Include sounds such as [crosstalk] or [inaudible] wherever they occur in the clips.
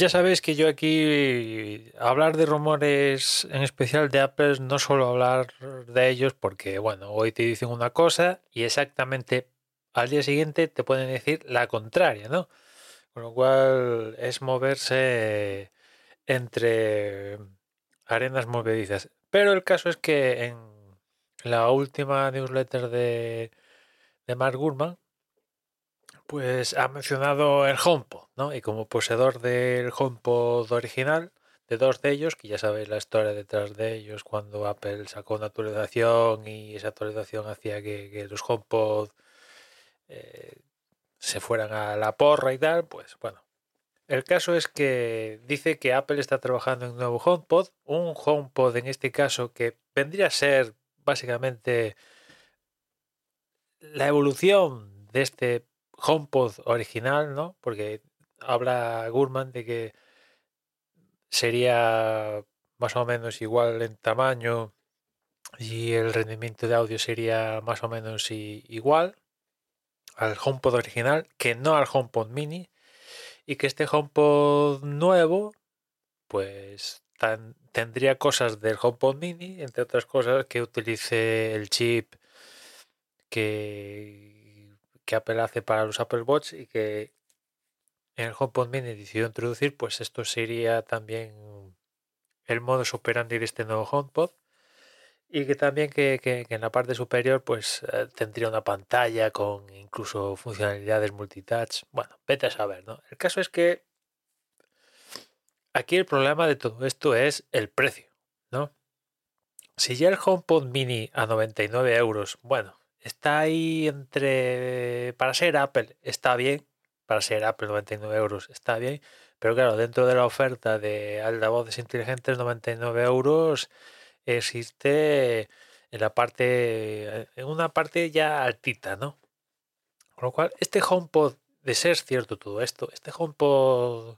Ya sabéis que yo aquí hablar de rumores, en especial de Apple, no suelo hablar de ellos porque, bueno, hoy te dicen una cosa y exactamente al día siguiente te pueden decir la contraria, ¿no? Con lo cual es moverse entre arenas movedizas. Pero el caso es que en la última newsletter de, de Mark Gurman, pues ha mencionado el HomePod, ¿no? Y como poseedor del HomePod original, de dos de ellos, que ya sabéis la historia detrás de ellos, cuando Apple sacó una actualización y esa actualización hacía que, los HomePod eh, se fueran a la porra y tal, pues bueno. El caso es que dice que Apple está trabajando en un nuevo HomePod, un HomePod en este caso que vendría a ser básicamente la evolución de este HomePod original, ¿no? Porque habla Gurman de que sería más o menos igual en tamaño y el rendimiento de audio sería más o menos igual al HomePod original que no al HomePod mini y que este HomePod nuevo pues tendría cosas del HomePod mini entre otras cosas que utilice el chip que que Apple hace para los Apple Watch y que en el HomePod Mini decidió introducir, pues esto sería también el modo operandi de este nuevo HomePod y que también que, en la parte superior pues eh, tendría una pantalla con incluso funcionalidades multitouch. Bueno, vete a saber, ¿no? El caso es que aquí el problema de todo esto es el precio, ¿no? Si ya el HomePod Mini a 99 euros, bueno, está ahí entre. Para ser Apple está bien. Para ser Apple 99 euros está bien. Pero claro, dentro de la oferta de altavoces inteligentes, 99 euros existe en la parte. En una parte ya altita, ¿no? Con lo cual, este HomePod, de ser cierto todo esto, este HomePod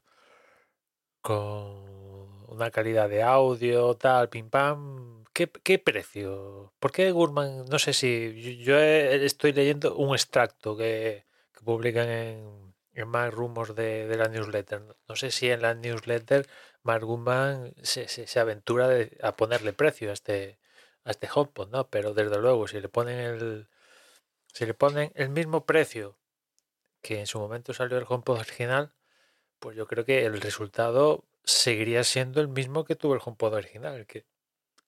con una calidad de audio, tal, pim pam, ¿Qué, precio? ¿Por qué Gurman? No sé si yo, estoy leyendo un extracto que, publican en, en más rumos de, la newsletter. No sé si en la newsletter Mark Gurman se, se, aventura a ponerle precio a este, a este HomePod, ¿no? Pero desde luego, si le ponen el, si le ponen el mismo precio que en su momento salió el HomePod original, pues yo creo que el resultado seguiría siendo el mismo que tuvo el HomePod original, que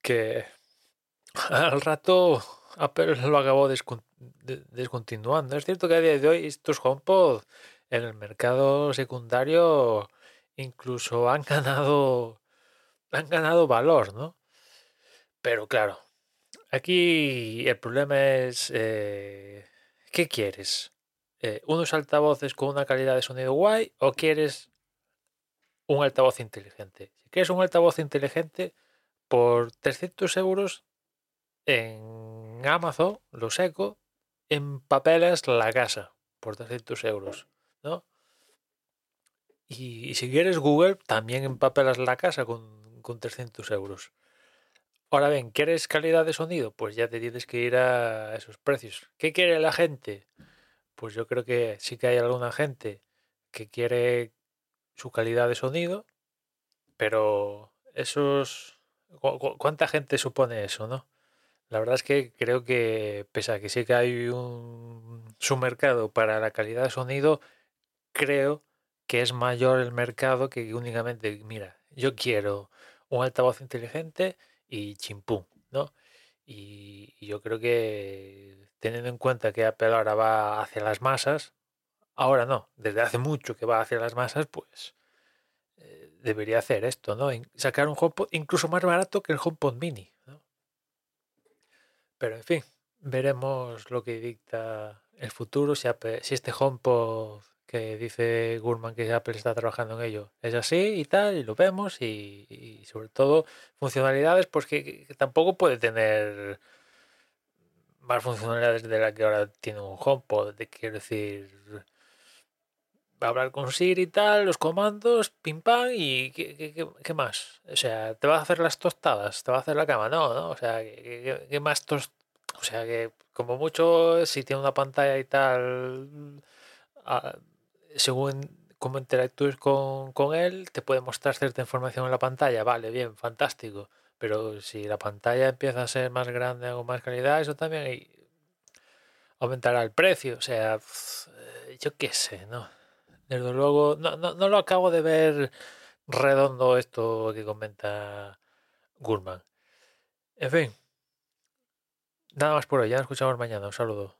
que [laughs] al rato Apple lo acabó descontinuando. Es cierto que a día de hoy estos HomePod en el mercado secundario incluso han [laughs] ganado han ganado valor, ¿no? Pero claro, aquí el problema es eh, ¿qué quieres? Eh, ¿Unos altavoces con una calidad de sonido guay o quieres un altavoz inteligente? Si quieres un altavoz inteligente, por 300 euros en Amazon, lo seco, empapelas la casa por 300 euros, ¿no? Y, si quieres Google, también empapelas la casa con, con 300 euros. Ahora bien, ¿quieres calidad de sonido? Pues ya te tienes que ir a esos precios. ¿Qué quiere la gente? Pues yo creo que sí que hay alguna gente que quiere su calidad de sonido, pero esos ¿Cuánta gente supone eso, no? La verdad es que creo que, pese a que sí que hay un submercado para la calidad de sonido, creo que es mayor el mercado que únicamente, mira, yo quiero un altavoz inteligente y chimpum, ¿no? Y, yo creo que teniendo en cuenta que Apple ahora va hacia las masas, ahora no, desde hace mucho que va hacia las masas, pues debería hacer esto, ¿no? Sacar un HomePod incluso más barato que el HomePod Mini. Pero en fin, veremos lo que dicta el futuro, si, este HomePod que dice Gurman que Apple está trabajando en ello es así y tal, y lo vemos, y, sobre todo funcionalidades, pues que, tampoco puede tener más funcionalidades de las que ahora tiene un HomePod, de, quiero decir hablar con Siri y tal, los comandos, pim pam, y ¿qué, más? O sea, ¿te va a hacer las tostadas? ¿Te va a hacer la cama? No, ¿no? O sea, ¿qué, más tos O sea, que como mucho, si tiene una pantalla y tal, ah, según cómo interactúes con, con él, te puede mostrar cierta información en la pantalla. Vale, bien, fantástico. Pero si la pantalla empieza a ser más grande o más calidad, eso también aumentará el precio. O sea, yo qué sé, ¿no? Desde luego, no, no, no lo acabo de ver redondo esto que comenta Gurman. En fin, nada más por hoy. Ya nos escuchamos mañana. Un saludo.